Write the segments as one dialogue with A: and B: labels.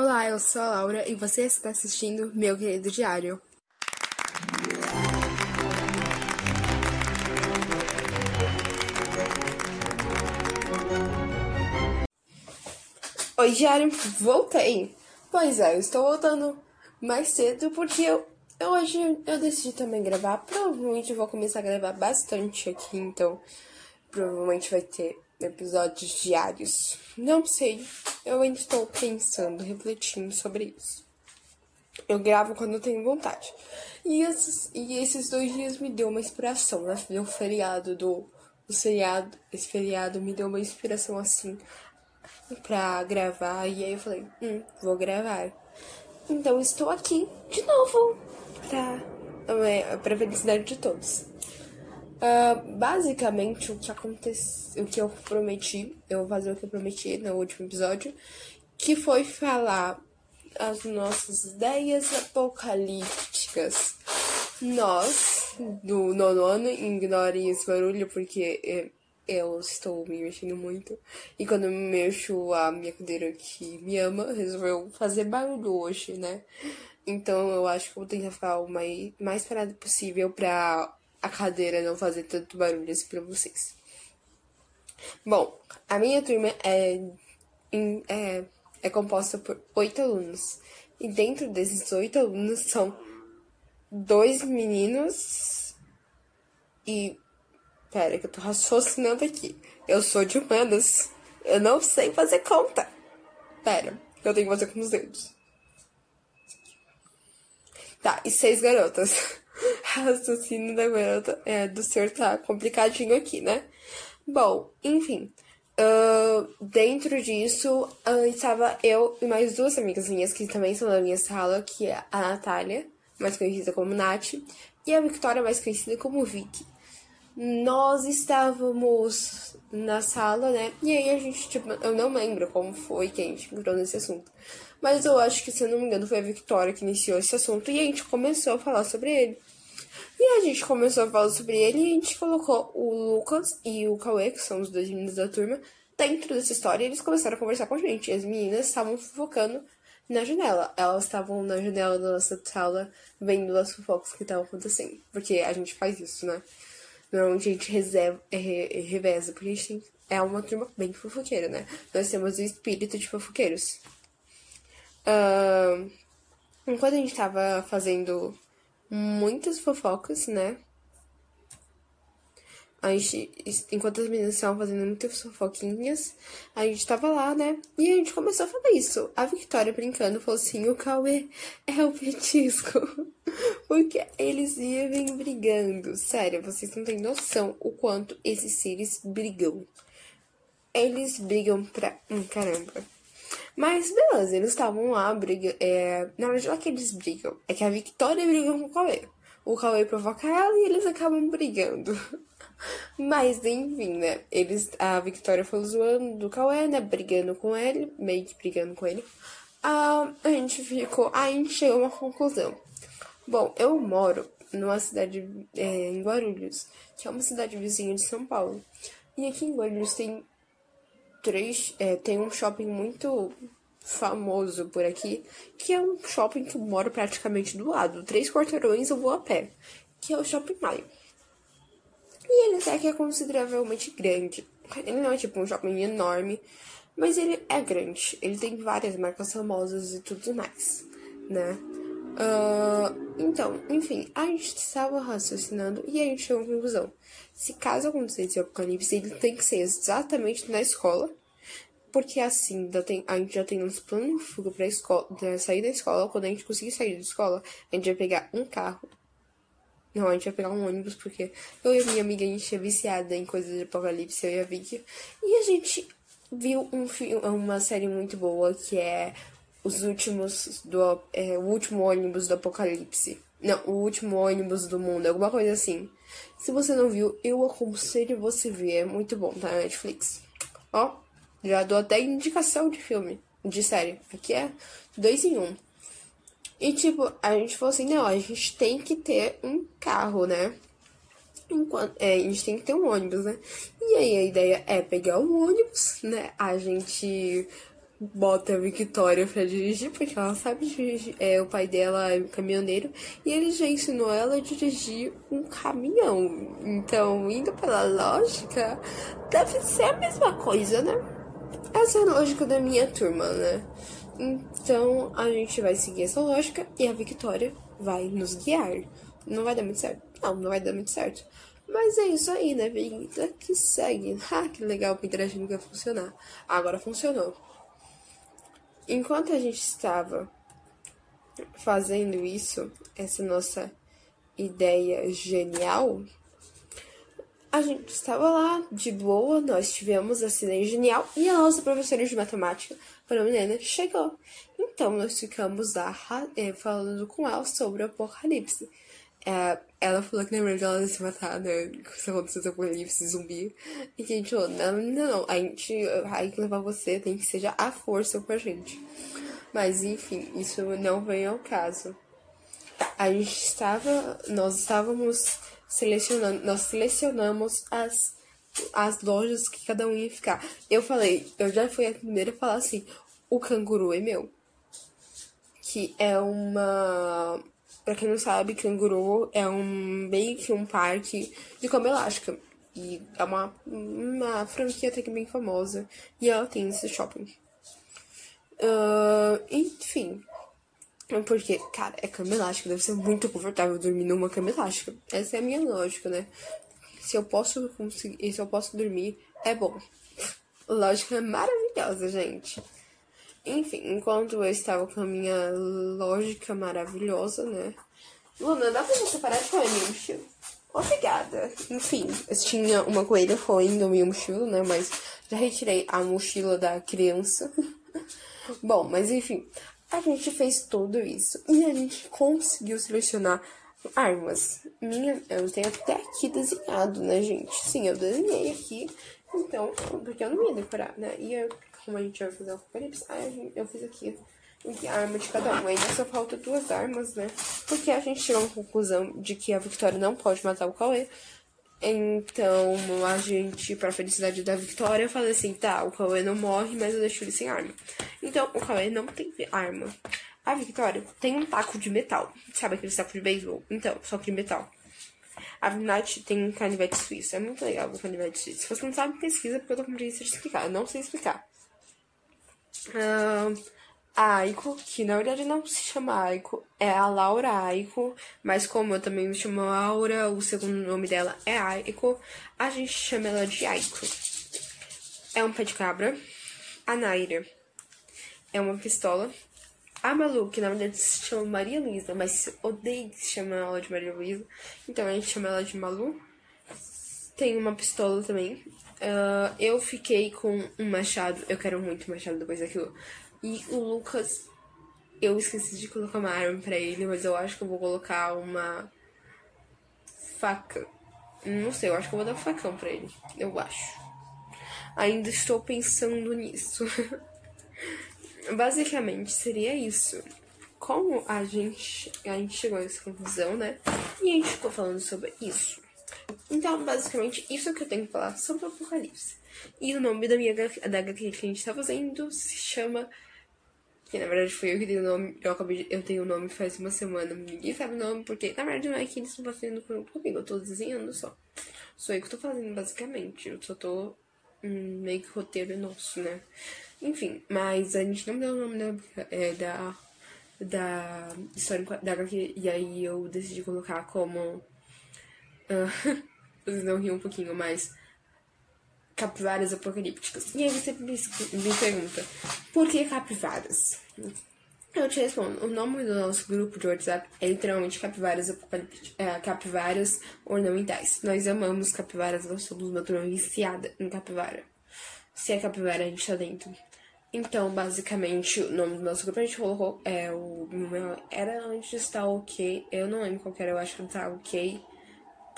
A: Olá, eu sou a Laura e você está assistindo Meu Querido Diário. Oi, Diário, voltei! Pois é, eu estou voltando mais cedo porque eu, eu hoje eu decidi também gravar. Provavelmente vou começar a gravar bastante aqui, então provavelmente vai ter episódios diários. Não sei, eu ainda estou pensando, refletindo sobre isso. Eu gravo quando eu tenho vontade. E esses, e esses dois dias me deu uma inspiração, né? O feriado do. O feriado, esse feriado me deu uma inspiração assim pra gravar. E aí eu falei, hum, vou gravar. Então estou aqui de novo pra, é, pra felicidade de todos. Uh, basicamente, o que aconteceu, o que eu prometi, eu vou fazer o que eu prometi no último episódio, que foi falar as nossas ideias apocalípticas. Nós, do nono ignorem esse barulho, porque eu estou me mexendo muito. E quando eu me mexo, a minha cadeira que me ama resolveu fazer barulho hoje, né? Então eu acho que eu vou tentar ficar o mais, mais parado possível pra a cadeira não fazer tanto barulho assim pra vocês. Bom, a minha turma é, é, é composta por oito alunos. E dentro desses oito alunos são dois meninos e. Pera, que eu tô raciocinando aqui. Eu sou de humanas. Eu não sei fazer conta. Pera, eu tenho que fazer com os dedos. Tá, e seis garotas. raciocínio da garota é, do senhor tá complicadinho aqui, né? Bom, enfim. Uh, dentro disso, uh, estava eu e mais duas amigas minhas que também são da minha sala, que é a Natália, mais conhecida como Nath, e a Victoria, mais conhecida como Vicky. Nós estávamos na sala, né? E aí a gente, tipo, eu não lembro como foi que a gente entrou nesse assunto. Mas eu acho que, se eu não me engano, foi a Victoria que iniciou esse assunto e a gente começou a falar sobre ele. E a gente começou a falar sobre ele e a gente colocou o Lucas e o Cauê, que são os dois meninos da turma, dentro dessa história e eles começaram a conversar com a gente. E as meninas estavam fofocando na janela. Elas estavam na janela da nossa sala vendo as fofocas que estavam acontecendo. Porque a gente faz isso, né? Normalmente a gente reserva, é, é, reveza, porque a gente tem, é uma turma bem fofoqueira, né? Nós temos o espírito de fofoqueiros. Uh, enquanto a gente tava fazendo muitas fofocas, né? A gente, enquanto as meninas estavam fazendo muitas fofoquinhas, a gente tava lá, né? E a gente começou a falar isso. A Victoria brincando falou assim: o Cauê é o petisco. Porque eles vivem brigando. Sério, vocês não têm noção o quanto esses seres brigam. Eles brigam pra. Hum, caramba. Mas beleza, eles estavam lá, briga. É... Na verdade, não é que eles brigam, é que a Victoria briga com o Cauê. O Cauê provoca ela e eles acabam brigando. Mas enfim, né? Eles, a Victoria foi zoando do Cauê, né? Brigando com ele, meio que brigando com ele. Ah, a gente ficou. Aí a gente chegou a uma conclusão. Bom, eu moro numa cidade é, em Guarulhos, que é uma cidade vizinha de São Paulo. E aqui em Guarulhos tem três. É, tem um shopping muito famoso por aqui, que é um shopping que eu moro praticamente do lado. Três quarteirões eu vou a pé, que é o Shopping Maio. E ele até que é consideravelmente grande. Ele não é tipo um shopping enorme, mas ele é grande. Ele tem várias marcas famosas e tudo mais, né? Uh, então, enfim, a gente estava raciocinando e a gente chegou à conclusão. Se caso acontecesse o apocalipse, ele tem que ser exatamente na escola, porque assim a gente já tem uns planos de fuga pra, escola, pra sair da escola. Quando a gente conseguir sair da escola, a gente vai pegar um carro. Não, a gente vai pegar um ônibus, porque eu e a minha amiga, a gente é viciada em coisas de apocalipse, eu e a Vicky. E a gente viu um, uma série muito boa que é os últimos do é, o último ônibus do apocalipse. Não, o último ônibus do mundo, alguma coisa assim. Se você não viu, eu aconselho você ver, é muito bom, tá na Netflix. Ó, já dou até indicação de filme, de série. Aqui é dois em um. E tipo, a gente falou assim, não, a gente tem que ter um carro, né? Enquanto, é, a gente tem que ter um ônibus, né? E aí a ideia é pegar um ônibus, né? A gente bota a Victoria pra dirigir, porque ela sabe dirigir. É, o pai dela é caminhoneiro e ele já ensinou ela a dirigir um caminhão. Então, indo pela lógica, deve ser a mesma coisa, né? Essa é a lógica da minha turma, né? Então, a gente vai seguir essa lógica e a Victoria vai nos guiar. Não vai dar muito certo? Não, não vai dar muito certo. Mas é isso aí, né, vida que segue. Ah, que legal, o Pinterest nunca funcionar. Agora funcionou. Enquanto a gente estava fazendo isso, essa nossa ideia genial, a gente estava lá de boa, nós tivemos a cena genial e a nossa professora de matemática, menina chegou. Então nós ficamos lá é, falando com ela sobre o apocalipse. É, ela falou que na verdade ela ia se matar, né? Se acontecesse apocalipse zumbi. E a gente falou, não, não, não. A gente vai levar você, tem que seja a força com a gente. Mas enfim, isso não vem ao caso. A gente estava. Nós estávamos selecionando. Nós selecionamos as, as lojas que cada um ia ficar. Eu falei, eu já fui a primeira a falar assim, o canguru é meu. Que é uma Pra quem não sabe, Canguru é um meio que um parque de cama elástica. E é uma, uma franquia até que bem famosa. E ela tem esse shopping. Uh, enfim. Porque, cara, é cama elástica. Deve ser muito confortável dormir numa cama elástica. Essa é a minha lógica, né? Se eu posso conseguir, se eu posso dormir, é bom. Lógica maravilhosa, gente. Enfim, enquanto eu estava com a minha lógica maravilhosa, né? Luna, dá pra você parar de comer meu mochila? Obrigada. Enfim, eu tinha uma coelha roendo minha mochila, né? Mas já retirei a mochila da criança. Bom, mas enfim, a gente fez tudo isso e a gente conseguiu selecionar armas. Minha, eu tenho até aqui desenhado, né, gente? Sim, eu desenhei aqui. Então, porque eu não ia decorar, né? E eu como a gente vai fazer o apocalipse, aí eu fiz aqui a arma de cada um. Ainda só falta duas armas, né? Porque a gente chegou à conclusão de que a Victoria não pode matar o Cauê. Então a gente, pra felicidade da Victoria, eu falei assim, tá, o Cauê não morre, mas eu deixo ele sem arma. Então o Cauê não tem arma. A Victoria tem um taco de metal. Sabe aquele taco de beisebol? Então, só que de metal. A Nath tem um canivete suíço. É muito legal o canivete suíço. Se você não sabe, pesquisa, porque eu tô com preguiça de explicar. Eu não sei explicar. A Aiko, que na verdade não se chama Aiko, é a Laura Aiko, mas como eu também me chamo Laura, o segundo nome dela é Aiko, a gente chama ela de Aiko. É um pé de cabra. A Naira é uma pistola. A Malu, que na verdade se chama Maria Luísa, mas odeio que se chama ela de Maria Luísa, então a gente chama ela de Malu. Tem uma pistola também. Uh, eu fiquei com um machado. Eu quero muito machado depois daquilo. E o Lucas, eu esqueci de colocar uma arma pra ele, mas eu acho que eu vou colocar uma faca. Não sei, eu acho que eu vou dar um facão pra ele. Eu acho. Ainda estou pensando nisso. Basicamente seria isso. Como a gente, a gente chegou a essa conclusão, né? E a gente ficou falando sobre isso. Então, basicamente, isso que eu tenho que falar sobre o Apocalipse. E o nome da minha da HQ que a gente tá fazendo se chama. Que na verdade foi eu que dei o nome. Eu acabei de, eu tenho o nome faz uma semana. Ninguém sabe o nome, porque na verdade não é que eles estão fazendo comigo. Eu tô desenhando só. Sou eu que tô fazendo, basicamente. Eu só tô. Hum, meio que roteiro nosso, né? Enfim, mas a gente não deu o nome da. É, da da história da HQ. E aí eu decidi colocar como Uh, vocês não riam um pouquinho, mais capivaras apocalípticas. E aí você me, pergunta, por que capivaras? Eu te respondo, o nome do nosso grupo de WhatsApp é literalmente capivaras é, capivaras ornamentais. Nós amamos capivaras, nós somos uma turma viciada em capivara. Se é capivara, a gente tá dentro. Então, basicamente, o nome do nosso grupo a gente colocou é o era antes tá ok. Eu não lembro qual era, eu acho que tá ok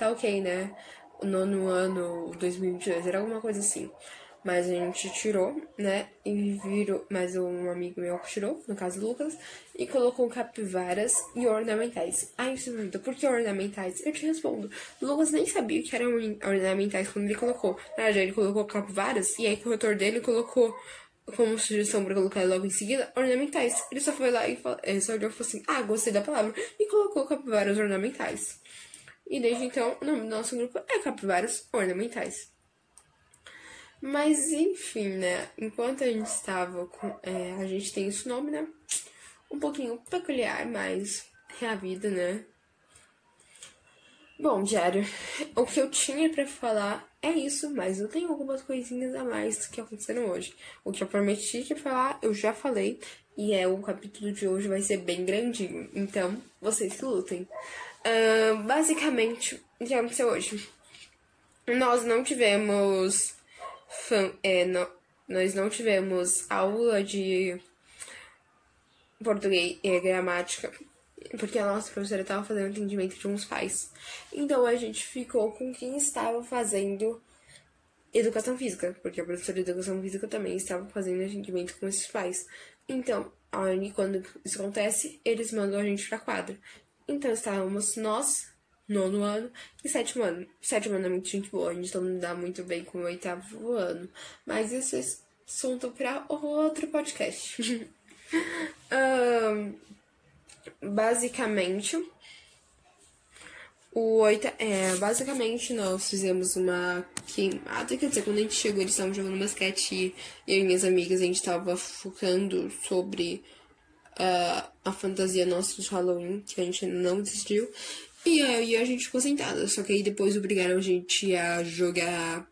A: tá ok, né? Nono ano, 2022, era alguma coisa assim. Mas a gente tirou, né? E virou. Mas um amigo meu tirou, no caso Lucas, e colocou capivaras e ornamentais. Aí você pergunta, por que ornamentais? Eu te respondo. Lucas nem sabia que eram ornamentais quando ele colocou. Na verdade, ele colocou capivaras, e aí o corretor dele colocou como sugestão pra colocar logo em seguida, ornamentais. Ele só foi lá e falou, ele só olhou e falou assim, ah, gostei da palavra, e colocou capivaras ornamentais. E desde então, o nome do nosso grupo é Capivaras Ornamentais. Mas enfim, né? Enquanto a gente estava com. É, a gente tem esse nome, né? Um pouquinho peculiar, mas é a vida, né? Bom, diário, o que eu tinha para falar é isso, mas eu tenho algumas coisinhas a mais que aconteceram hoje. O que eu prometi de falar, eu já falei, e é o capítulo de hoje vai ser bem grandinho. Então, vocês que lutem. Basicamente, o que aconteceu hoje? Nós não tivemos é, no, nós não tivemos aula de português e gramática, porque a nossa professora estava fazendo atendimento de uns pais. Então a gente ficou com quem estava fazendo educação física, porque a professora de educação física também estava fazendo atendimento com esses pais. Então, aí, quando isso acontece, eles mandam a gente pra quadra. Então estávamos nós, nono ano e sétimo ano. Sétimo ano é muito gente boa, a gente não dá muito bem com o oitavo ano. Mas isso é assunto para outro podcast. um, basicamente, o oito, é, basicamente nós fizemos uma queimada, quer dizer, quando a gente chegou, eles estavam jogando basquete e eu e minhas amigas, a gente tava focando sobre uh, a fantasia nossa de Halloween, que a gente não decidiu. E aí a gente ficou sentada, só que aí depois obrigaram a gente a jogar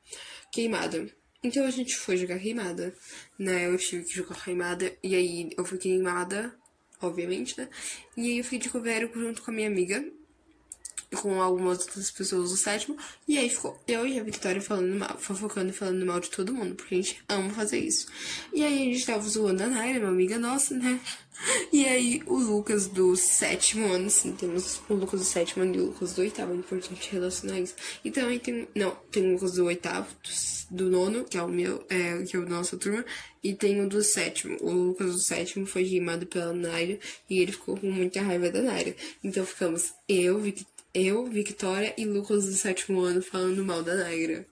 A: queimada. Então a gente foi jogar queimada, né? Eu tive que jogar queimada, e aí eu fui queimada, obviamente, né? E aí eu fiquei de coveiro junto com a minha amiga, com algumas outras pessoas do sétimo, e aí ficou eu e a Victoria falando mal, fofocando e falando mal de todo mundo, porque a gente ama fazer isso. E aí a gente tava zoando a Naira, uma amiga nossa, né? E aí, o Lucas do sétimo ano, sim, temos o Lucas do sétimo ano e o Lucas do oitavo, é importante relacionar isso. E também tem, não, tem o Lucas do oitavo, do, do nono, que é o meu, é, que é o nossa turma, e tem o do sétimo. O Lucas do sétimo foi queimado pela Naira e ele ficou com muita raiva da Naira. Então ficamos eu, Vic, eu, Victoria e Lucas do sétimo ano falando mal da Naira.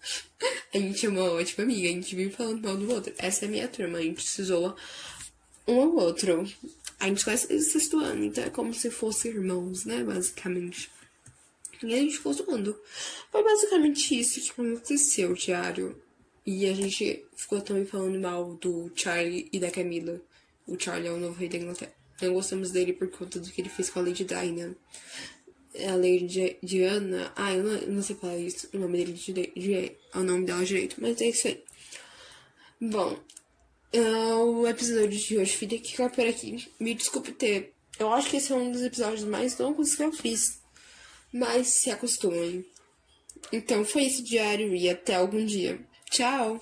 A: A gente é uma ótima amiga, a gente vive falando mal do outro. Essa é a minha turma, a gente se zoa um ao outro. A gente conhece o sexto ano, então é como se fossem irmãos, né? Basicamente. E a gente ficou zoando. Foi basicamente isso que aconteceu, diário. E a gente ficou também falando mal do Charlie e da Camila. O Charlie é o novo rei da Inglaterra. Não gostamos dele por conta do que ele fez com a Lady Diana. A Lady Diana. Ah, eu não, não sei falar isso. O nome dele de, de, é o nome dela direito, mas é isso aí. Bom, Uh, o episódio de hoje fica por aqui. Me desculpe ter. Eu acho que esse é um dos episódios mais longos que eu fiz. Mas se acostumem. Então foi esse diário e até algum dia. Tchau!